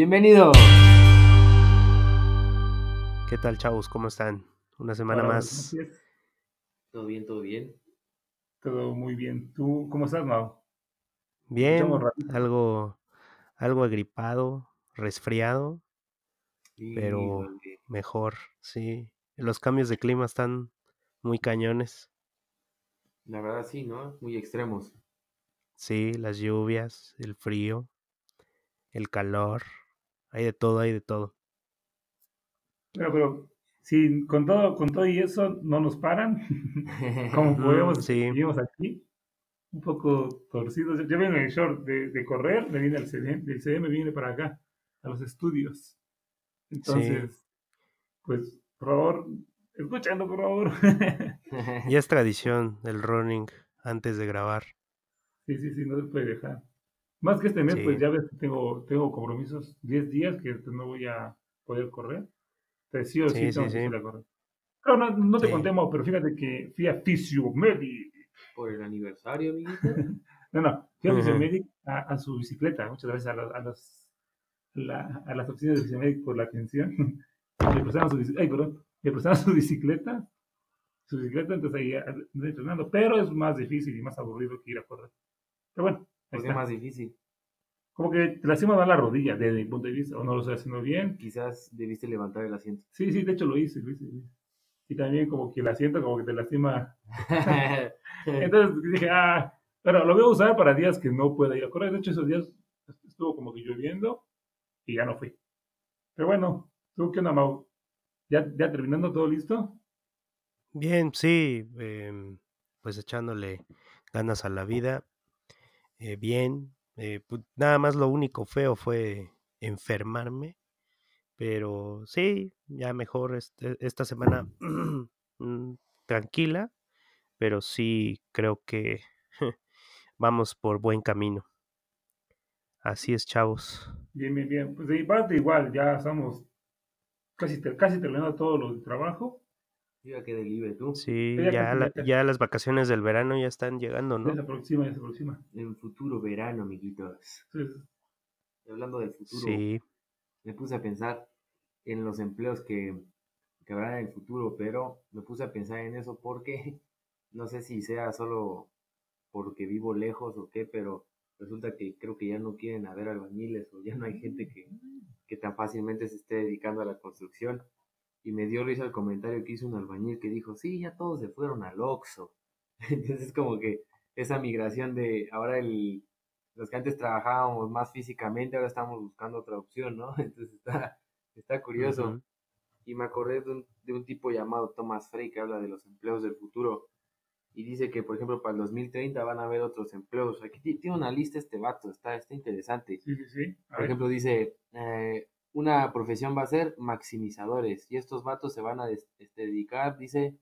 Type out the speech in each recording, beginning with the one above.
Bienvenido. ¿Qué tal, chavos? ¿Cómo están? Una semana Hola, más. Todo bien, todo bien. Todo muy bien. ¿Tú cómo estás, Mau? Bien, algo, algo agripado, resfriado, Sí, pero mejor, sí. Los cambios de clima están muy cañones. La verdad sí, ¿no? Muy extremos. Sí, las lluvias, el frío, el calor, hay de todo, hay de todo. Pero, pero sí, con todo, con todo y eso no nos paran. Como podemos, sí. seguimos aquí, un poco torcidos. Yo vengo en el short de, de correr, me viene al CD, del CD me viene para acá, a los estudios. Entonces, pues, por favor, escúchalo, por favor. Ya es tradición el running antes de grabar. Sí, sí, sí, no se puede dejar. Más que este mes, Sí. pues ya ves que tengo, tengo compromisos 10 días que pues, no voy a poder correr. Entonces sí o sí, Sí, sí, tengo que sí. salir a correr. Pero no, no te Sí. conté, Mau, pero fíjate que fui a Physiomedic. Por el aniversario, amiguito. No, no, fui a. Physiomedic a, a su bicicleta. Muchas gracias a, los- a, los- la- a las oficinas de Physiomedic por la atención. Me prestaron su, ay, perdón, me prestaron su bicicleta. Su bicicleta, entonces ahí ando entrenando. Pero es más difícil y más aburrido que ir a correr. Pero bueno, Porque es más difícil. Como que te lastima más la rodilla desde mi punto de vista, o no lo estoy haciendo bien. Quizás debiste levantar el asiento. Sí, sí, de hecho lo hice, lo hice. lo hice. Y también como que el asiento como que te lastima. Entonces dije, ah, pero lo voy a usar para días que no pueda ir a correr. De hecho, esos días estuvo como que lloviendo y ya no fui. Pero bueno, ¿tú qué onda, Mau? ¿Ya, ya terminando todo listo? Bien, sí, em, pues echándole ganas a la vida. Eh, bien, eh, pu- nada más lo único feo fue enfermarme, pero sí, ya mejor este- esta semana mm, tranquila, pero sí creo que vamos por buen camino. Así es, chavos. Bien, bien, bien. Pues de mi parte igual, ya estamos casi, casi terminando todo lo de trabajo. Yo ya quedé libre, tú. Sí, Ya ya, la- ya ya las vacaciones del verano ya están llegando, Ya ¿no? se aproxima, ya se aproxima. En futuro verano, amiguitos. Entonces, Y hablando del futuro, Sí, me puse a pensar en los empleos que, que habrá en el futuro, pero me puse a pensar en eso porque no sé si sea solo porque vivo lejos o qué, pero resulta que creo que ya no quieren haber albañiles o ya no hay gente que, que tan fácilmente se esté dedicando a la construcción. Y me dio risa el comentario que hizo un albañil que dijo, sí, ya todos se fueron al Oxxo. Entonces como que esa migración de ahora el, los que antes trabajábamos más físicamente, ahora estamos buscando otra opción, ¿no? Entonces está, está curioso. Y me acordé de un, de un tipo llamado Thomas Frey que habla de los empleos del futuro. Y dice que, por ejemplo, para el 2030 van a haber otros empleos. Aquí ti- tiene una lista este vato, está, está interesante. sí, sí, sí. A Por ejemplo, dice, eh, una profesión va a ser maximizadores. Y estos vatos se van a este, dedicar, dice,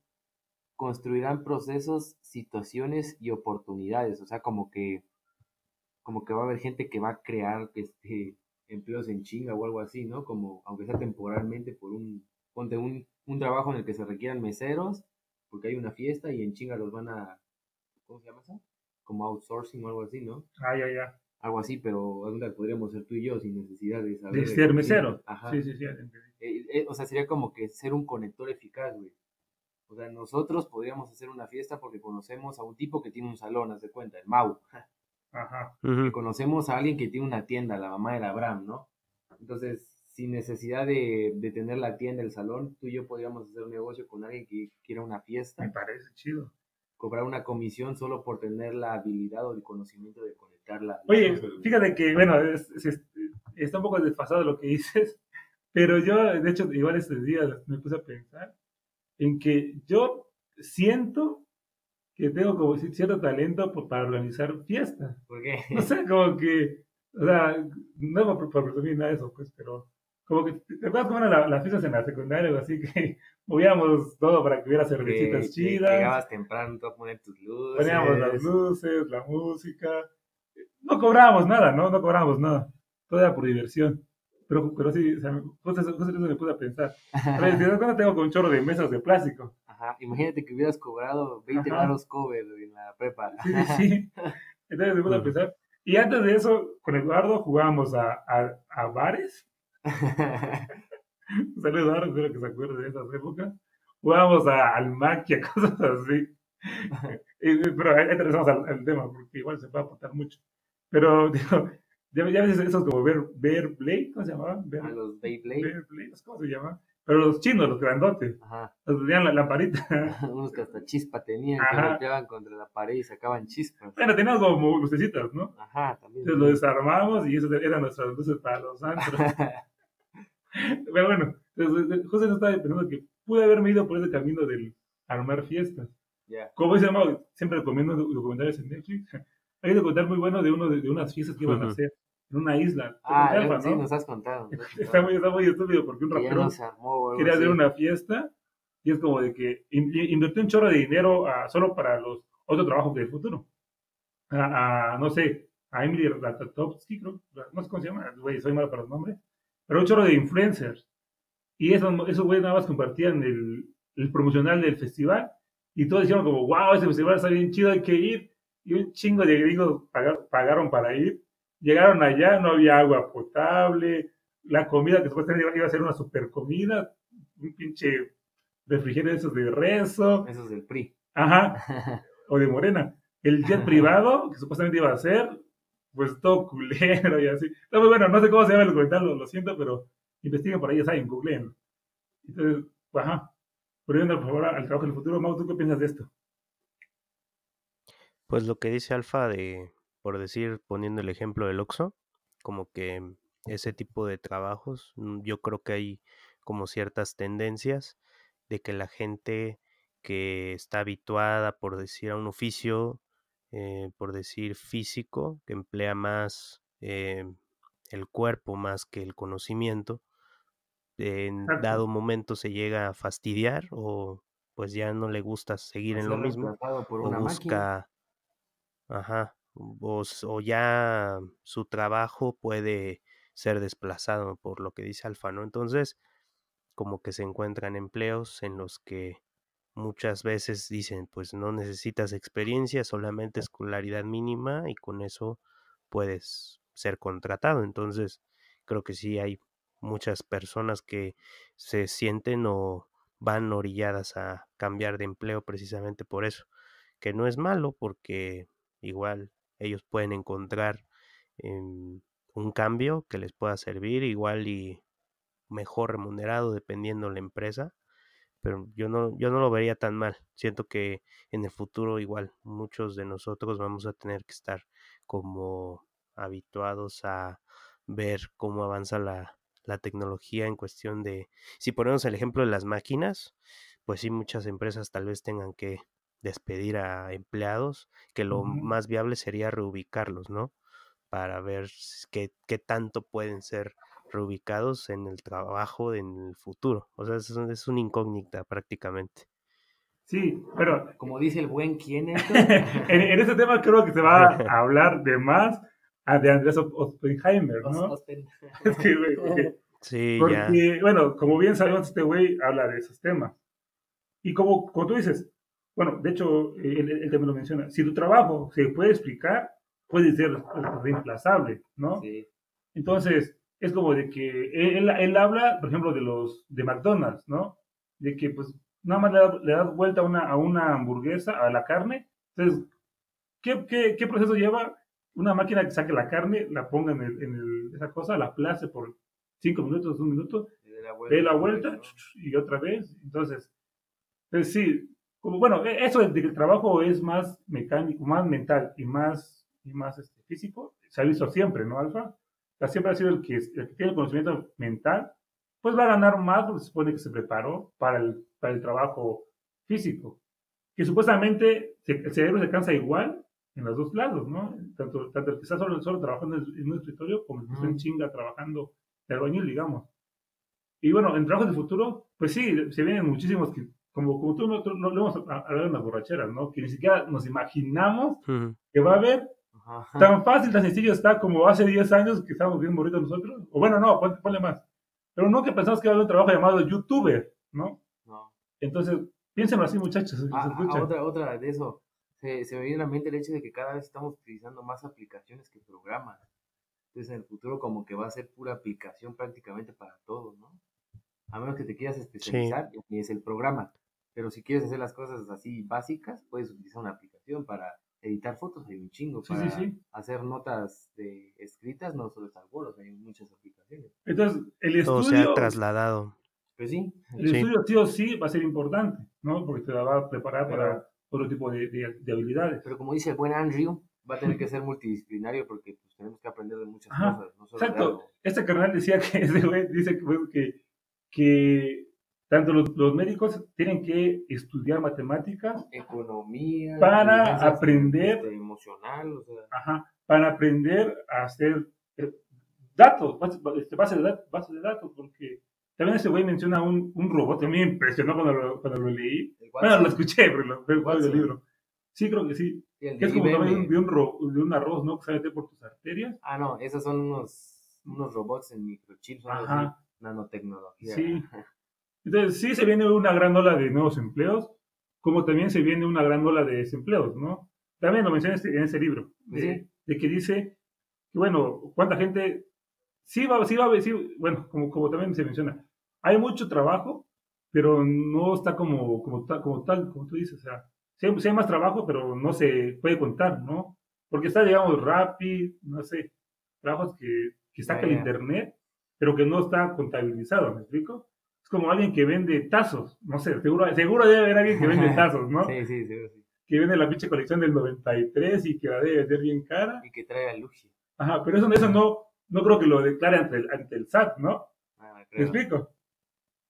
construirán procesos, situaciones y oportunidades. O sea, como que, como que va a haber gente que va a crear este, empleos en chinga o algo así, ¿no? Como, aunque sea temporalmente por un, ponte un, un trabajo en el que se requieran meseros, porque hay una fiesta y en chinga los van a, ¿cómo se llama eso? Como outsourcing o algo así, ¿no? Ah, ya, ya. Algo así, pero alguna podríamos ser tú y yo sin necesidad de saber. De ser mesero. Ajá. Sí, sí, sí. ya te entendí. Eh, eh, o sea, sería como que ser un conector eficaz, güey. O sea, nosotros podríamos hacer una fiesta porque conocemos a un tipo que tiene un salón, haz de cuenta, el Mau. Ajá. conocemos a alguien que tiene una tienda, la mamá del Abraham, ¿no? Entonces, sin necesidad de, de tener la tienda, el salón, tú y yo podríamos hacer un negocio con alguien que quiera una Me fiesta, parece chido. cobrar una comisión solo por tener la habilidad o el conocimiento de Oye, fíjate que, bueno, es- es- está un poco desfasado lo que dices, pero yo, de hecho, igual estos días me puse a pensar en que yo siento que tengo como ci- cierto talento por- para organizar fiestas. ¿Por qué? No sé, como que, o sea, no por, por presumir nada de eso, pues, pero como que, ¿te acuerdas cómo eran la- las fiestas en la secundaria o así que movíamos todo para que hubiera cervecitas que- que chidas? Llegabas temprano, tú a poner tus luces. Poníamos las luces, la música. No cobrábamos nada, ¿no? No cobrábamos nada. Todo era por diversión. Pero, pero sí, o sea, justo eso, justo eso me pude a pensar. A ver, ¿te das cuenta? Tengo con un chorro de mesas de plástico. Ajá, imagínate que hubieras cobrado 20 Ajá. varos cover en la prepa. Sí, sí. Entonces me pude a pensar. Y antes de eso, con Eduardo jugábamos a, a, a bares. Sale Eduardo, espero que se acuerde de esas épocas. Jugábamos a, al maquia, cosas así. Y- pero ahí regresamos al, al tema, porque igual se puede aportar mucho. Pero, digo, ya, ya ves esos como ver, ver Blade, ¿cómo se llamaban? Ver, A los Beyblade. Blade, ¿cómo se llama? Pero los chinos, los grandotes, Ajá. los que tenían la lamparita. Unos que hasta chispa tenían, que Ajá. golpeaban contra la pared y sacaban chispas. Bueno, tenían como lucecitas, ¿no? Ajá, también. Entonces lo desarmamos y esas eran nuestras luces para los antros. Pero bueno, entonces, José no estaba pensando que pude haberme ido por ese camino del armar fiestas. ya. Como dice Mau, siempre recomiendo doc- documentales en Netflix. Hay un documental muy bueno de uno de, de unas fiestas que iban a Ujú. hacer en una isla. Ah, Alfa, sí, ¿no? nos has contado. nos has Está contado. muy, está muy estúpido porque un rapero armó. quería hacer una fiesta y es como de que in- in- invirtió un chorro de dinero a- solo para los otros trabajos del futuro. A, a, no sé, a Emily Ratajkowski, creo, no sé cómo se llama, güey, soy malo para los nombres, pero un chorro de influencers. Y esos, esos güeyes nada más compartían el, el promocional del festival y todos dijeron como, wow, ese festival está bien chido, hay que ir. Y un chingo de gringos pagar- pagaron para ir. Llegaron allá, no había agua potable, la comida que supuestamente iba- a ser una super comida, un pinche refrigerio de esos de rezo, Eso es del PRI. ajá, o de morena. El jet privado, que supuestamente iba a ser, pues todo culero y así. Está muy bueno, no sé cómo se llama el documental, lo, lo siento, pero investiguen por ahí, ya saben, googleen. Entonces, ajá, volviendo por favor al trabajo del futuro, Mau, ¿tú qué piensas de esto? Pues lo que dice Alfa de, por decir, poniendo el ejemplo del Oxxo, como que ese tipo de trabajos, mm, yo creo que hay como ciertas tendencias de que la gente que está habituada, por decir, a un oficio, eh, por decir físico, que emplea más eh, el cuerpo más que el conocimiento, en dado momento se llega a fastidiar o pues ya no le gusta seguir en lo mismo o máquina. Ajá, o, o ya su trabajo puede ser desplazado por lo que dice Alfa, ¿no? Entonces, como que se encuentran empleos en los que muchas veces dicen, pues no necesitas experiencia, solamente escolaridad mínima y con eso puedes ser contratado. Entonces, creo que sí hay muchas personas que se sienten o van orilladas a cambiar de empleo precisamente por eso, que no es malo porque igual ellos pueden encontrar em, un cambio que les pueda servir igual y mejor remunerado dependiendo la empresa, pero yo no, yo no lo vería tan mal. Siento que en el futuro igual muchos de nosotros vamos a tener que estar como habituados a ver cómo avanza la, la tecnología en cuestión de, si ponemos el ejemplo de las máquinas, pues sí, muchas empresas tal vez tengan que despedir a empleados, que lo más viable sería reubicarlos, ¿no? Para ver qué, qué tanto pueden ser reubicados en el trabajo en el futuro. O sea, es, un- es una incógnita prácticamente. Sí, pero Como dice el buen quién es. en, en este tema creo que se va a hablar de más a de Andrés Op- Oppenheimer, ¿no? Es que, güey, porque- Sí, ya. Porque, bueno, como bien sabemos, este güey habla de esos temas. Y como, como tú dices, bueno, de hecho, él, él también lo menciona, si tu trabajo se puede explicar, puede ser reemplazable, ¿no? Sí. Entonces, es como de que él, él- habla, por ejemplo, de los de McDonald's, ¿no? De que pues nada más le, da- das vuelta a una, a una hamburguesa, a la carne. Entonces, ¿qué, qué, qué proceso lleva? Una máquina que saque la carne, la ponga en, el- en el- esa cosa, la aplace por cinco minutos, un minuto, dé la vuelta. la vuelta y otra vez. Entonces, pues sí, bueno, e- eso de que el trabajo es más mecánico, más mental y más, y más este, físico, se ha visto siempre, ¿no, Alfa? Siempre ha sido el que, el que tiene el conocimiento mental, pues va a ganar más porque se supone que se preparó para el, para el trabajo físico. Que supuestamente se- el cerebro se cansa igual en los dos lados, ¿no? Tanto, tanto el que está solo, solo trabajando en, un escritorio como el que está en chinga trabajando de albañil, digamos. Y bueno, en trabajos de futuro, pues sí, se vienen muchísimos que, como, como tú no, tú no- lo hemos hablado en las borracheras, ¿no? Que ni siquiera nos imaginamos que va a haber Ajá. tan fácil, tan sencillo está como hace 10 años que estábamos bien morritos nosotros. O bueno, no, pon- ponle más. Pero no que pensamos que va a haber un trabajo llamado youtuber, ¿no? No. Entonces, piénsenlo así, muchachos. Ah, se ah, otra, otra de eso. se, se me viene a la mente el hecho de que cada vez estamos utilizando más aplicaciones que programas. Entonces en el futuro como que va a ser pura aplicación prácticamente para todo, ¿no? A menos que te quieras especializar, y es el programa. Pero si quieres hacer las cosas así básicas, puedes utilizar una aplicación para editar fotos, hay un chingo. Sí, para sí, sí. hacer notas de escritas, no solo está Word, hay muchas aplicaciones. Entonces, el Todo se ha estudio, trasladado. Pues sí, el Sí. estudio sí o sí va a ser importante, ¿no? Porque te la va a preparar Pero- para otro tipo de, de- de habilidades. pero como dice el buen Andrew, va a tener que ser multidisciplinario porque pues, tenemos que aprender de muchas Ajá, cosas, no solo de Exacto. Este carnal decía que ese güey dice que, pues, que, que tanto los, los médicos tienen que estudiar matemáticas Economía, Para aprender- este, emocional, o sea, ajá, para aprender a hacer eh, datos, base, este, base de, dat- base de datos, porque también ese güey menciona un, un robot, a mí me impresionó cuando lo, cuando lo leí. el Bueno, lo escuché, pero lo Watson. del libro. Sí, creo que sí. el Que es como también de un, ro- de un arroz, ¿no? Que mete por tus arterias. Ah, no, esos son unos, unos robots en microchips, Ajá. nanotecnología. Sí. Entonces, sí se viene una gran ola de nuevos empleos, como también se viene una gran ola de desempleos, ¿no? También lo mencioné en este- ese libro, de, Sí. de que dice que, bueno, cuánta gente, sí va, sí va a sí, bueno, como, como también se menciona, hay mucho trabajo, pero no está como, como, tal, como tal, como tú dices, o sea, sí hay, sí hay más trabajo, pero no se puede contar, ¿no? Porque está, digamos, Rappi, no sé, trabajos que, que saca el internet, pero que no está contabilizado, ¿me explico? Es como alguien que vende tazos, no sé, seguro, seguro debe haber alguien que vende tazos, ¿no? Sí, sí, sí, sí. Que vende la pinche colección del 93 y que la debe vender bien cara. Y que trae a Luigi. Ajá, pero eso, eso no, no creo que lo declare ante el, ante el SAT, ¿no? Ah, ¿Me explico?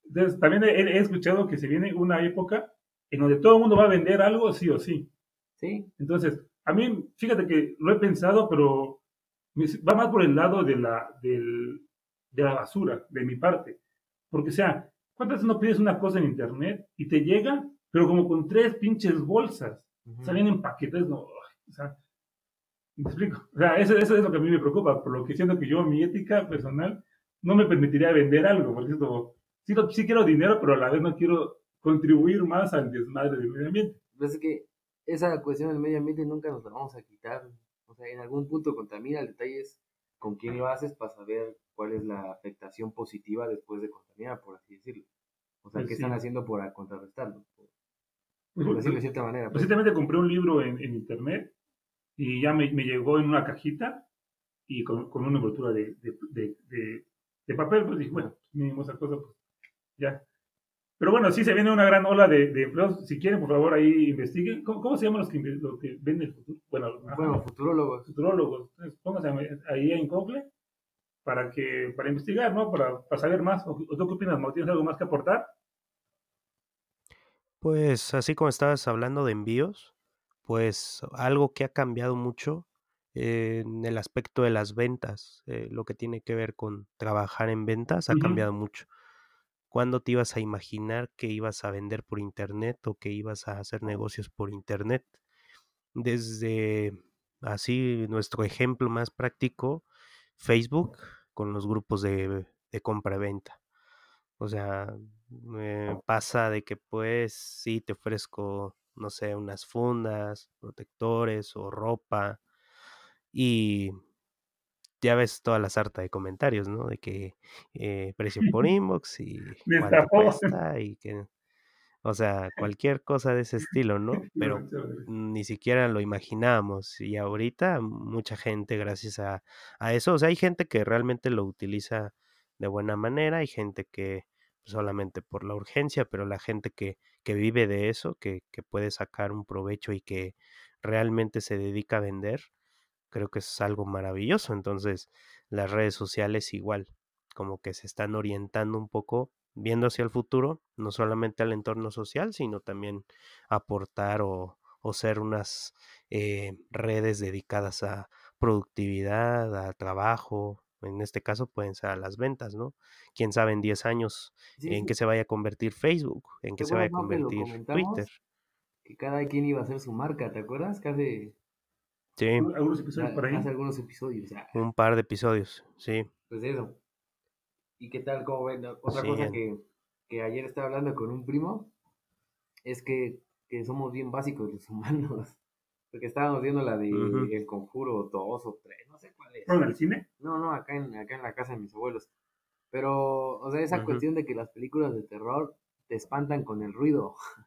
Entonces, también he, he escuchado que se viene una época en donde todo el mundo va a vender algo sí o sí. Sí, Entonces, a mí, fíjate que lo he pensado, pero va más por el lado de la, del- de la basura, de mi parte. Porque, o sea, ¿cuántas veces no pides una cosa en internet y te llega, pero como con tres pinches bolsas? Salen en paquetes, no, o sea, ¿me explico? O sea, eso, eso es lo que a mí me preocupa, por lo que siento que yo, mi ética personal, no me permitiría vender algo, porque es como, sí, quiero dinero, pero a la vez no quiero contribuir más al desmadre del medio ambiente. Pues es que esa cuestión del medio ambiente nunca nos la vamos a quitar. O sea, en algún punto contamina. El detalle es con quién lo haces para saber cuál es la afectación positiva después de contaminar, por así decirlo. O sea, Pues ¿qué sí. están haciendo por contrarrestarlo? Por, Pues, por decirlo de cierta manera. pues. Recientemente compré un libro en, en internet y ya me, me llegó en una cajita y con, con una envoltura de, de, de- de- de papel, pues dije, bueno, mínimo esa cosa, pues ya. Pero bueno, sí se viene una gran ola de, de empleos. Si quieren, por favor, ahí investiguen. ¿Cómo, cómo se llaman los que, los que ven el futuro? Bueno, Bueno, futurólogos. futurólogos. Entonces, pónganse ahí en Google para que para investigar, ¿no? Para, para saber más. ¿O, tú qué opinas, Mau? ¿Tienes algo más que aportar? Pues así como estabas hablando de envíos, pues algo que ha cambiado mucho eh, en el aspecto de las ventas, eh, lo que tiene que ver con trabajar en ventas ha cambiado mucho. ¿Cuándo te ibas a imaginar que ibas a vender por internet o que ibas a hacer negocios por internet? Desde así nuestro ejemplo más práctico, Facebook con los grupos de, de compra-venta. O sea, pasa de que pues sí te ofrezco, no sé, unas fundas, protectores o ropa y ya ves toda la sarta de comentarios, ¿no? De que eh, precio por inbox y cuánto cuesta y que, o sea, cualquier cosa de ese estilo, ¿no? Pero ni siquiera lo imaginamos y ahorita mucha gente gracias a, a eso, o sea, hay gente que realmente lo utiliza de buena manera, hay gente que solamente por la urgencia, pero la gente que, que vive de eso, que, que puede sacar un provecho y que realmente se dedica a vender, creo que es algo maravilloso. Entonces, las redes sociales igual, como que se están orientando un poco, viendo hacia el futuro, no solamente al entorno social, sino también aportar o, o ser unas eh, redes dedicadas a productividad, a trabajo. En este caso pueden ser a las ventas, ¿no? Quién sabe en 10 años Sí, en sí, qué se vaya a convertir Facebook, en qué ¿Te se vaya a convertir? Twitter. que cada quien iba a hacer su marca, ¿te acuerdas? Que hace, Sí, Algunos episodios por ahí. hace algunos episodios. ah, un par de episodios, sí. Pues eso. ¿Y qué tal? ¿Cómo ven? Otra Sí, cosa que, que ayer estaba hablando con un primo es que, que somos bien básicos los humanos. Porque estábamos viendo la de El Conjuro 2 o 3, no sé cuál es. ¿En el cine? No, no, acá en, acá en la casa de mis abuelos. Pero, o sea, esa cuestión de que las películas de terror te espantan con el ruido.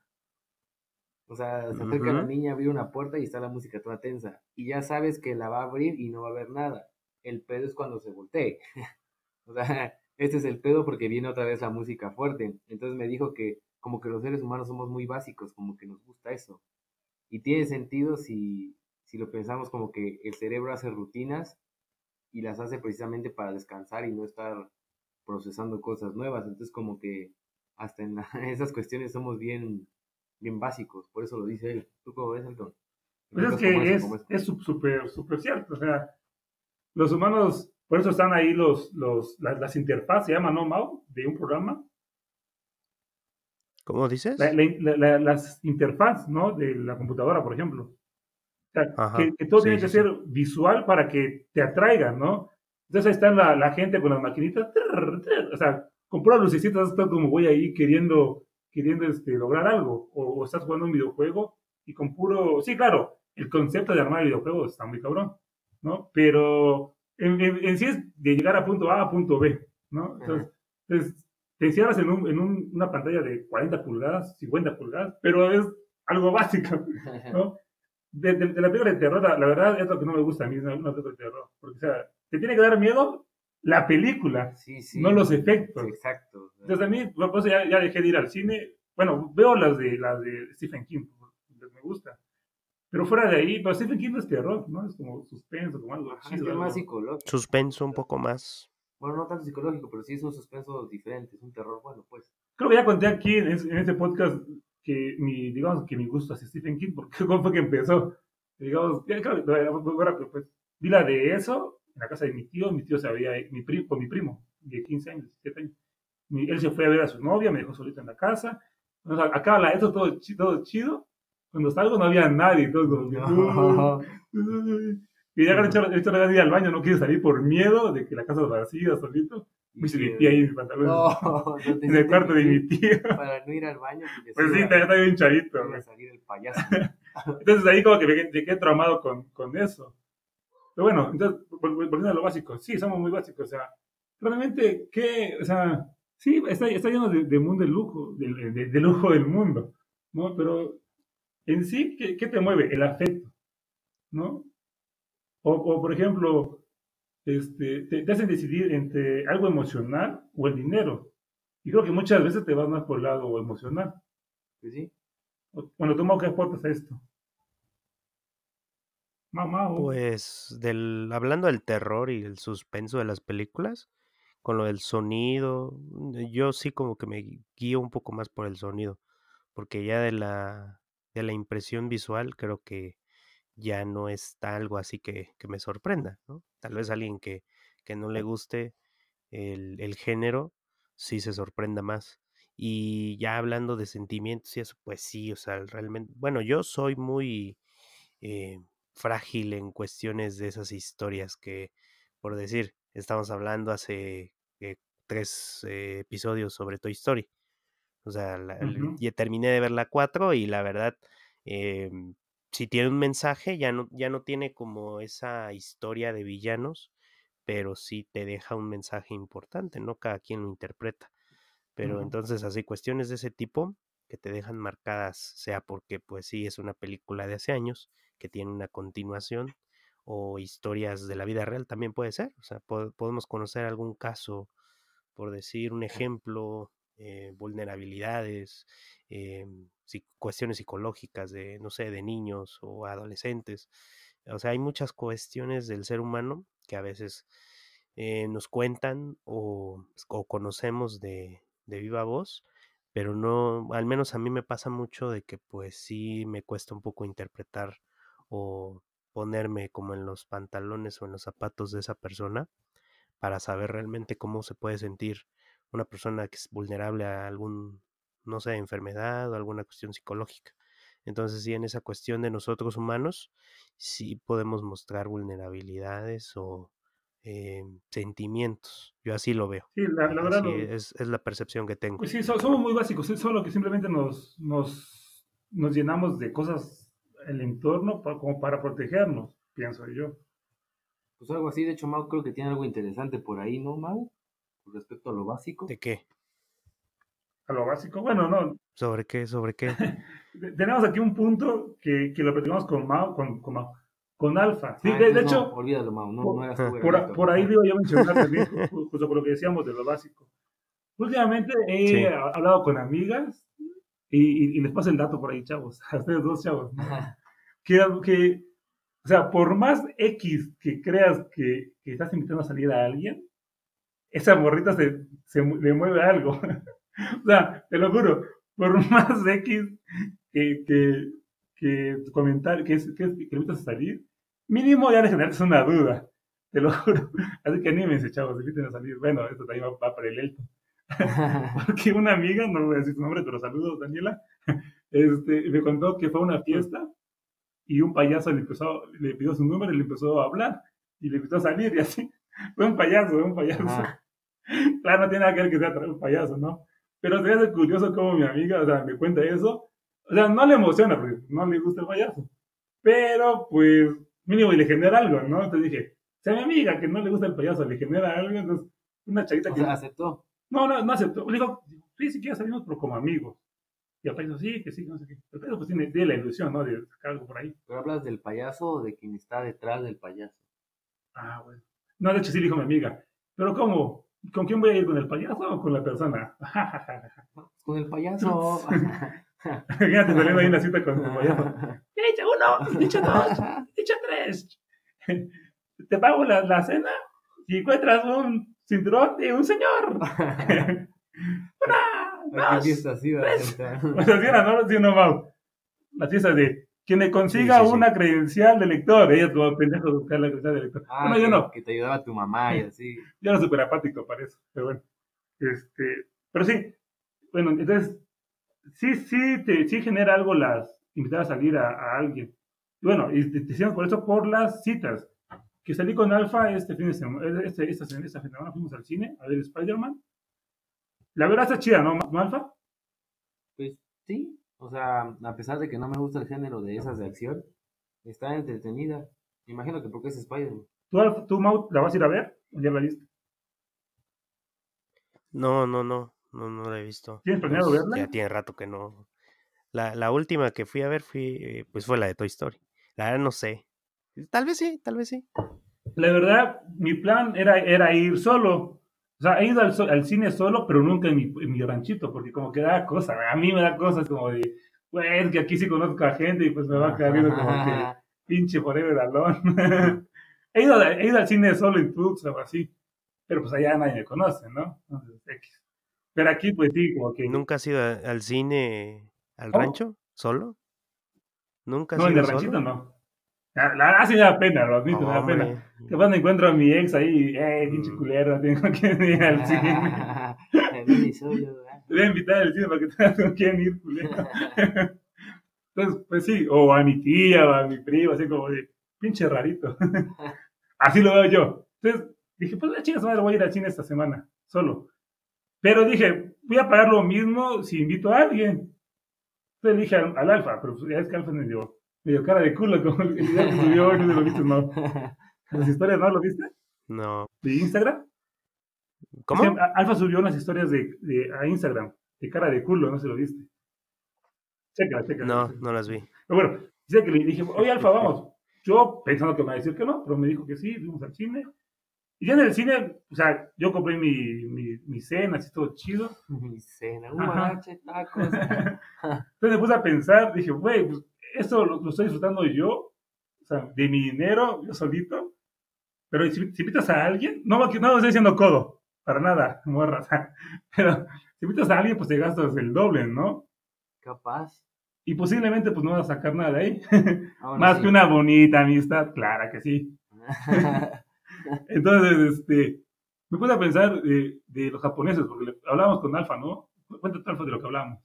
O sea, se acerca la niña a abrir una puerta y está la música toda tensa. Y ya sabes que la va a abrir y no va a haber nada. El pedo es cuando se voltee. o sea, este es el pedo porque viene otra vez la música fuerte. Entonces me dijo que como que los seres humanos somos muy básicos, como que nos gusta eso. Y tiene sentido si, si lo pensamos como que el cerebro hace rutinas y las hace precisamente para descansar y no estar procesando cosas nuevas. Entonces como que hasta en, esas cuestiones somos bien bien básicos, por eso lo dice él. ¿Tú cómo ves, Elton? Pues es que es súper, súper cierto, o sea, los humanos, por eso están ahí los, los, las, interfaces, se llama, ¿no, Mau? De un programa. ¿Cómo dices? las interfaces, ¿no? De la computadora, por ejemplo. O sea, que, todo tiene que ser visual para que te atraigan, ¿no? Entonces ahí está la, la gente con las maquinitas, o sea, con puras lucecitas, está como voy ahí queriendo queriendo este, lograr algo, o, estás jugando un videojuego y con puro, sí, claro, el concepto de armar el videojuego está muy cabrón, ¿no? Pero en, sí es de llegar a punto A a punto B, ¿no? Entonces, te encierras en, un, en una pantalla de 40 pulgadas, 50 pulgadas, pero es algo básico, ¿no? De, la película de terror, la, verdad es lo que no me gusta a mí, una película de terror, porque, o sea, te tiene que dar miedo la película, no los efectos. Exacto. Entonces a mí, pues ya, ya, dejé de ir al cine. Bueno, veo las de, las de Stephen King, me gusta. Pero fuera de ahí, pero Stephen King no es terror, ¿no? Es como suspenso, como algo chido. Es más psicológico. Suspenso un poco más. Bueno, no tanto psicológico, pero sí es un suspenso diferente, es un terror bueno, pues. Creo que ya conté aquí en, este podcast que mi, digamos, que mi gusto hacia Stephen King, porque cómo fue que empezó. Digamos, claro, pues, vi la de eso en la casa de mi tío, mi tío se había, mi primo, con mi primo, de 15 años, 17 años. él se fue a ver a su novia, me dejó solito en la casa. Entonces, acá la, esto todo, todo chido. Cuando salgo no había nadie, todo y ya hecho, hecho la ir al baño, no quiere salir por miedo de que la casa vacía, solito. Me se limpié ahí en mis pantalones. No, en el cuarto de mi tío. Para no ir al baño. Pues sí, ya está bien charito. salir el payaso. Entonces ahí como que me quedé traumado con, con eso. Pero bueno, entonces, volviendo a lo básico, sí, somos muy básicos, o sea, realmente, ¿qué? O sea, sí, está, está lleno de, mundo de lujo, de, lujo del mundo, ¿no? Pero en sí, ¿qué, qué te mueve? El afecto, ¿no? O, o por ejemplo, este, te, hacen decidir entre algo emocional o el dinero. Y creo que muchas veces te vas más por el lado emocional. Pues sí. Bueno, ¿tú qué aportas a esto? Mamá. Pues del, hablando del terror y el suspenso de las películas, con lo del sonido, yo sí como que me guío un poco más por el sonido, porque ya de la, de la impresión visual creo que ya no está algo así que, que me sorprenda, ¿no? Tal vez alguien que, que no le guste el, el, género, sí se sorprenda más. Y ya hablando de sentimientos y eso, pues sí, o sea, realmente, bueno, yo soy muy... Eh, frágil en cuestiones de esas historias que, por decir, estamos hablando hace eh, tres eh, episodios sobre Toy Story. O sea, ya terminé de ver la 4 y la verdad, em, si tiene un mensaje, ya no, ya no tiene como esa historia de villanos, pero sí te deja un mensaje importante, ¿no? Cada quien lo interpreta. Pero entonces, así, cuestiones de ese tipo que te dejan marcadas, sea porque, pues sí, es una película de hace años, que tiene una continuación o historias de la vida real también puede ser. O sea, podemos conocer algún caso, por decir un ejemplo, eh, vulnerabilidades, eh, cuestiones psicológicas de, no sé, de niños o adolescentes. O sea, hay muchas cuestiones del ser humano que a veces eh, nos cuentan o, conocemos de, de viva voz, pero no, al menos a mí me pasa mucho de que pues sí me cuesta un poco interpretar o ponerme como en los pantalones o en los zapatos de esa persona para saber realmente cómo se puede sentir una persona que es vulnerable a algún, no sé, enfermedad o alguna cuestión psicológica. Entonces, sí, en esa cuestión de nosotros humanos, sí podemos mostrar vulnerabilidades o eh, sentimientos. Yo así lo veo. Sí, la, verdad. es, es, la percepción que tengo. Pues sí, somos muy básicos, es solo que simplemente nos, nos, nos llenamos de cosas el entorno como para protegernos, pienso yo. Pues algo así, de hecho, Mau creo que tiene algo interesante por ahí, ¿no, Mau? Con respecto a lo básico. ¿De qué? A lo básico, bueno, no. ¿Sobre qué? ¿Sobre qué? Tenemos aquí un punto que, que lo platicamos con Mau, con, con Mau, con Alfa. Sí, Ah, de, hecho, olvídalo, Mau, no, no eras tú, por, por ahí digo yo mencionar también, ju- justo por lo que decíamos de lo básico. Últimamente he Sí. hablado con amigas y, y- y les paso el dato por ahí, chavos, a ustedes dos chavos, ¿no? que, que, o sea, por más X que creas que, que estás invitando a salir a alguien, esa morrita se, se le mueve algo. o sea, te lo juro, por más X que, que, que tu comentario, que, que, que invitas a salir, mínimo ya le generaste una duda. Te lo juro. Así que anímense, chavos, inviten a salir. Bueno, esto también va, va para el Elton. Porque una amiga, no voy a decir su nombre, pero saludos, Daniela, este, me contó que fue a una fiesta y un payaso le, empezó, le pidió su número y le empezó a hablar y le invitó a salir y así. Fue un payaso, fue un payaso. Claro, no tiene nada que ver que sea un payaso, ¿no? Pero se hace curioso cómo mi amiga, o sea, me cuenta eso. O sea, no le emociona porque no le gusta el payaso. Pero, pues, mínimo y le genera algo, ¿no? Entonces dije, si a mi amiga que no le gusta el payaso le genera algo, entonces, una chavita O que... sea, aceptó. No, no, no aceptó. Le dijo, sí, si quieres salimos, pero como amigos. Y el payaso, sí, que sí, no sé qué. El payaso pues tiene, tiene la ilusión, ¿no? De sacar algo por ahí. Pero hablas del payaso o de quien está detrás del payaso. Ah, bueno. No, de hecho sí dijo mi amiga. Pero ¿cómo? ¿Con quién voy a ir? ¿Con el payaso o con la persona? Con el payaso. Fíjate, saliendo ahí una cita con el payaso. Dicha uno, dicha dos, dicha tres. Te pago la, la cena y encuentras un cinturón de un señor. Una, ¿A qué dos. fiesta así va a tres. O sea, si era, ¿no? Sí, no, Mau. Las fiestas de quien le consiga Sí, sí, sí. una credencial de lector. Ella como pendejo de buscar la credencial de lector. Ah, bueno, yo no. que te ayudaba tu mamá y así. Yo era súper apático para eso, pero bueno. Este, pero sí, bueno, entonces, sí, sí, te, sí genera algo las invitar a salir a, a alguien. Y bueno, y te, te decíamos por eso por las citas. Que salí con Alfa este fin de semana, este, esta, esta, esta semana fuimos al cine a ver Spider-Man. La verdad está chida, ¿no, ¿no, Alfa? Pues sí, o sea, a pesar de que no me gusta el género de esas de acción, está entretenida. Me imagino que porque es Spider-Man. ¿Tú, Alfa, tú, Mau, la vas a ir a ver? ¿O ya la viste? No, no, no, no, no la he visto. ¿Tienes planeado Pues, verla? Ya tiene rato que no. La, la última que fui a ver fui, eh, pues fue la de Toy Story. La verdad no sé. Tal vez sí, tal vez sí. La verdad, mi plan era, era ir solo. O sea, he ido al, al cine solo, pero nunca en mi, en mi ranchito, porque como que da cosas. A mí me da cosas como de, pues que aquí sí conozco a gente y pues me va a quedar viendo como que pinche forever alone. he, ido, he ido al cine solo en Tux o así, pero pues allá nadie me conoce, ¿no? Entonces, X. Pero aquí pues sí, como que... ¿Nunca has ido al cine, al ¿Cómo? rancho? ¿Solo? ¿Nunca has No, en ido el ranchito solo? no. La verdad sí me da pena, lo admito, me da pena. Capaz me encuentro a mi ex ahí, eh, pinche Mm. culero, tengo que ir al cine. Te voy a invitar al cine para que te con quién ir, culero. Entonces, pues sí, o a mi tía, o a mi primo, así como de, pinche rarito. así lo veo yo. Entonces, dije, pues la chica madre voy a ir al cine esta semana, solo. Pero dije, voy a pagar lo mismo si invito a alguien. Entonces dije al, al Alfa, pero pues ya es que Alfa me dio, me dio cara de culo, como el video que subió hoy, no lo viste, no. Las historias, ¿no lo viste? No. De Instagram. ¿Cómo? Alfa subió unas historias de, de- a Instagram, de cara de culo, no se lo viste. Chécala, chécala. No, chécala. no las vi. Pero bueno, dice que le dije, oye Alfa, vamos. Yo pensando que me iba a decir que no, pero me dijo que sí, fuimos al cine. Y ya en el cine, o sea, yo compré mi, mi, mi cena, así todo chido. Mi cena, un guarache, tacos. Entonces me puse a pensar, dije, güey, pues esto lo, lo estoy disfrutando yo, o sea, de mi dinero, yo solito. Pero si, si invitas a alguien, no, no estoy diciendo codo, para nada, morra. o sea, pero si invitas a alguien, pues te gastas el doble, ¿no? Capaz. Y posiblemente, pues no vas a sacar nada de ahí. Ahora Más sí. que una bonita amistad, clara que sí. Entonces, este, me puse a pensar de, de los japoneses, porque hablábamos con Alfa, ¿no? Cuéntate, Alfa, de lo que hablamos.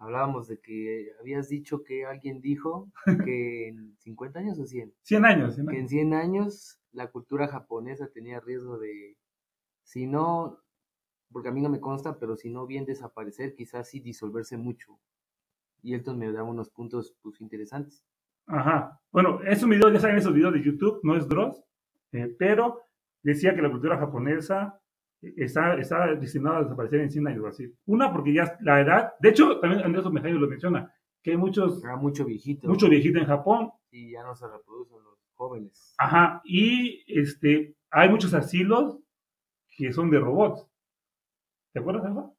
Hablábamos de que habías dicho que alguien dijo que en 50 años o 100, 100 años, 100 que en años. 100 años la cultura japonesa tenía riesgo de, si no, porque a mí no me consta, pero si no bien desaparecer, quizás sí disolverse mucho. Y Elton me da unos puntos pues, interesantes. Ajá. Bueno, esos videos, ya saben esos videos de YouTube, no es Dross, eh, pero decía que la cultura japonesa está, está destinada a desaparecer en 100 años, así. Una, porque ya la edad, de hecho, también Andrés Omejayo lo menciona, que hay muchos, Era mucho viejito. mucho viejito en Japón, Y ya no se reproducen los jóvenes. Ajá, y este, hay muchos asilos que son de robots. ¿Te acuerdas, Alba?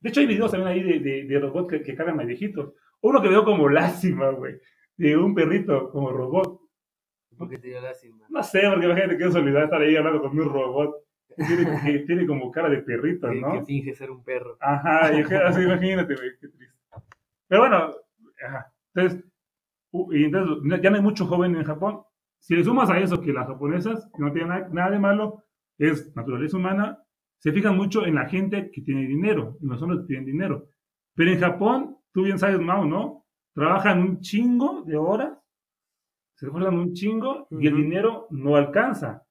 De hecho, hay videos también ahí de, de, de robots que, que cargan a viejitos. Uno que veo como lástima, güey, de un perrito como robot. ¿Por qué te dio lástima? No sé, porque imagínate que soledad estar ahí hablando con un robot. Tiene, que tiene como cara de perrito, ¿no? que finge ser un perro. Ajá, y así, imagínate, güey, qué triste. Pero bueno, ajá. Entonces, y entonces ya no hay mucho joven en Japón. Si le sumas a eso que las japonesas, que no tienen nada, nada de malo, es naturaleza humana, se fijan mucho en la gente que tiene dinero, en los hombres que tienen dinero. Pero en Japón, tú bien sabes, Mao, ¿no? Trabajan un chingo de horas, se esfuerzan un chingo y el dinero no alcanza.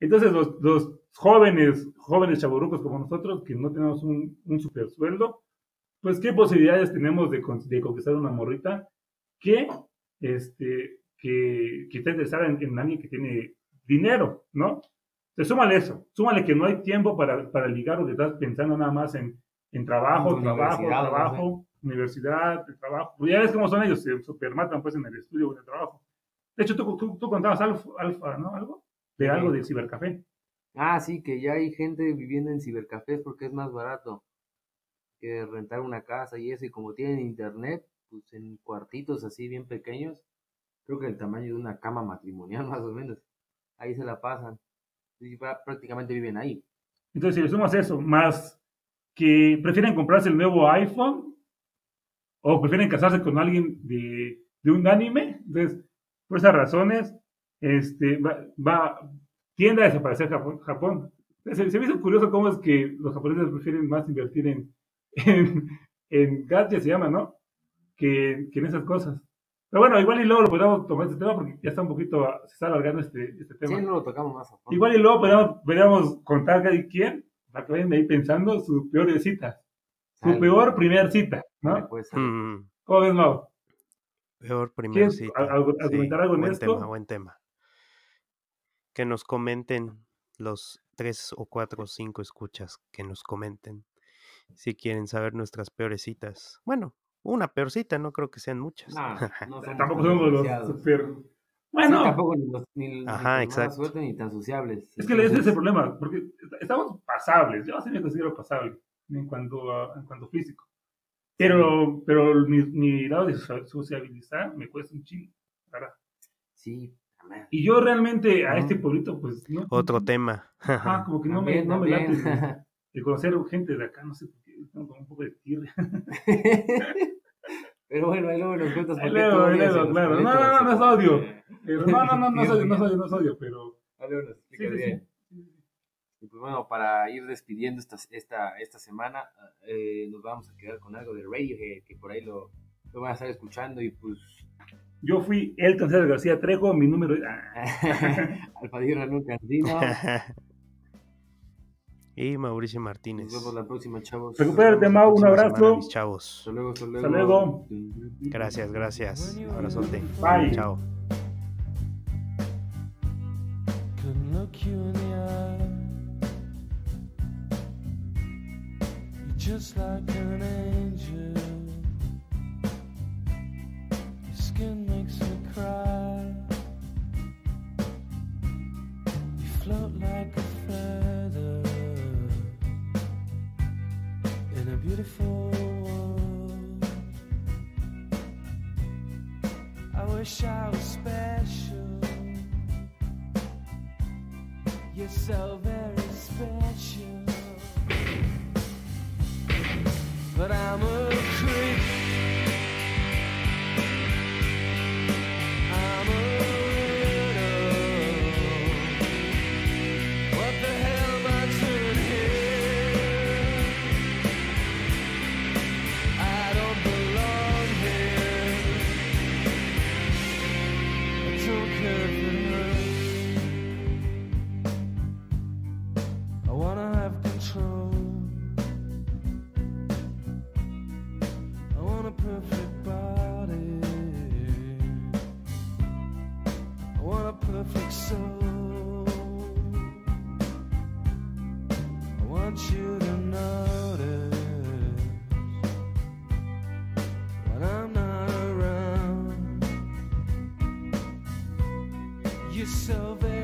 Entonces, los, los jóvenes, jóvenes chaburrucos como nosotros, que no tenemos un, un super sueldo, pues, ¿qué posibilidades tenemos de, con- de conquistar una morrita que, este, que, que esté interesada en, en alguien que tiene dinero, ¿no? Entonces, súmale eso, súmale que no hay tiempo para, para ligar o que estás pensando nada más en, en trabajo, En trabajo, universidad, no trabajo, universidad, trabajo. Pues ya ves cómo son ellos, se supermatan pues en el estudio o en el trabajo. De hecho, tú, tú, tú contabas alfa, alfa, ¿no? Algo de algo de cibercafé. Ah, sí, que ya hay gente viviendo en cibercafés porque es más barato que rentar una casa y eso. Y como tienen internet, pues en cuartitos así bien pequeños, creo que el tamaño de una cama matrimonial más o menos. Ahí se la pasan. Y prácticamente viven ahí. Entonces, si le sumas eso, más que prefieren comprarse el nuevo iPhone o prefieren casarse con alguien de, de un anime, entonces, por esas razones, este, va, va- tiende a desaparecer Japón. Japón. Se, se me hizo curioso cómo es que los japoneses prefieren más invertir en, en, en gadgets, se llama, ¿no? Que, que en esas cosas. Pero bueno, igual y luego lo podemos tomar este tema porque ya está un poquito, se está alargando este, este tema. Sí, no lo tocamos más a. Igual y luego podríamos, podríamos contar cada quien, para que vayan ahí pensando, su peor cita. Su peor primer cita, ¿no? pues. Mm, ¿Cómo ves, Mau? peor primer ¿Quieres cita. al- algo- argumentar algo en buen esto? tema, buen tema. Que nos comenten los tres o cuatro o cinco escuchas que nos comenten si quieren saber nuestras peores citas. Bueno, una peor cita, no creo que sean muchas. Nah, no somos Tampoco tan somos los super... Sí, Bueno, tampoco ni, los, ni, ni Ajá, mala exacto. suerte ni tan sociables. es que ese es el Entonces, problema, porque estamos pasables. Yo sí me considero pasable en cuanto a, en cuanto a físico. Pero, pero mi, mi lado de socia- sociabilizar me cuesta un chingo. ¿verdad? Sí, Y yo realmente a este pueblito, pues no. Otro tema. Ajá, como que no me, También, no me late de, de conocer gente de acá, no sé por qué, tengo como un poco de tirria. Pero bueno, ahí luego nos cuentas por luego, luego, claro. No, no, no, no es odio. Pero no, no, no, no Dios soy, no mío. soy, no soy, pero. Ahí luego nos explicas sí, bien. sí. Y pues bueno, para ir despidiendo esta, esta, esta semana, eh, nos vamos a quedar con algo de Radiohead, que por ahí lo, lo van a estar escuchando y pues Yo fui Elton César García Trejo, mi número. Alfadirra nunca Cantino. y Mauricio Nos Martínez. vemos la próxima, chavos. Recupérate, Nos Mau, un abrazo. mis chavos. Hasta luego, hasta luego. Hasta luego. Gracias, gracias. Abrazote. Bye. Chao. Just like an angel. Cry. You float like a feather in a beautiful world. I wish I was special. You're so very special. But I'm a creep. salvation.